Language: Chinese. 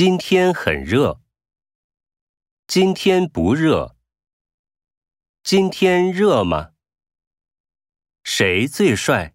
今天很热。今天不热。今天热吗？谁最帅？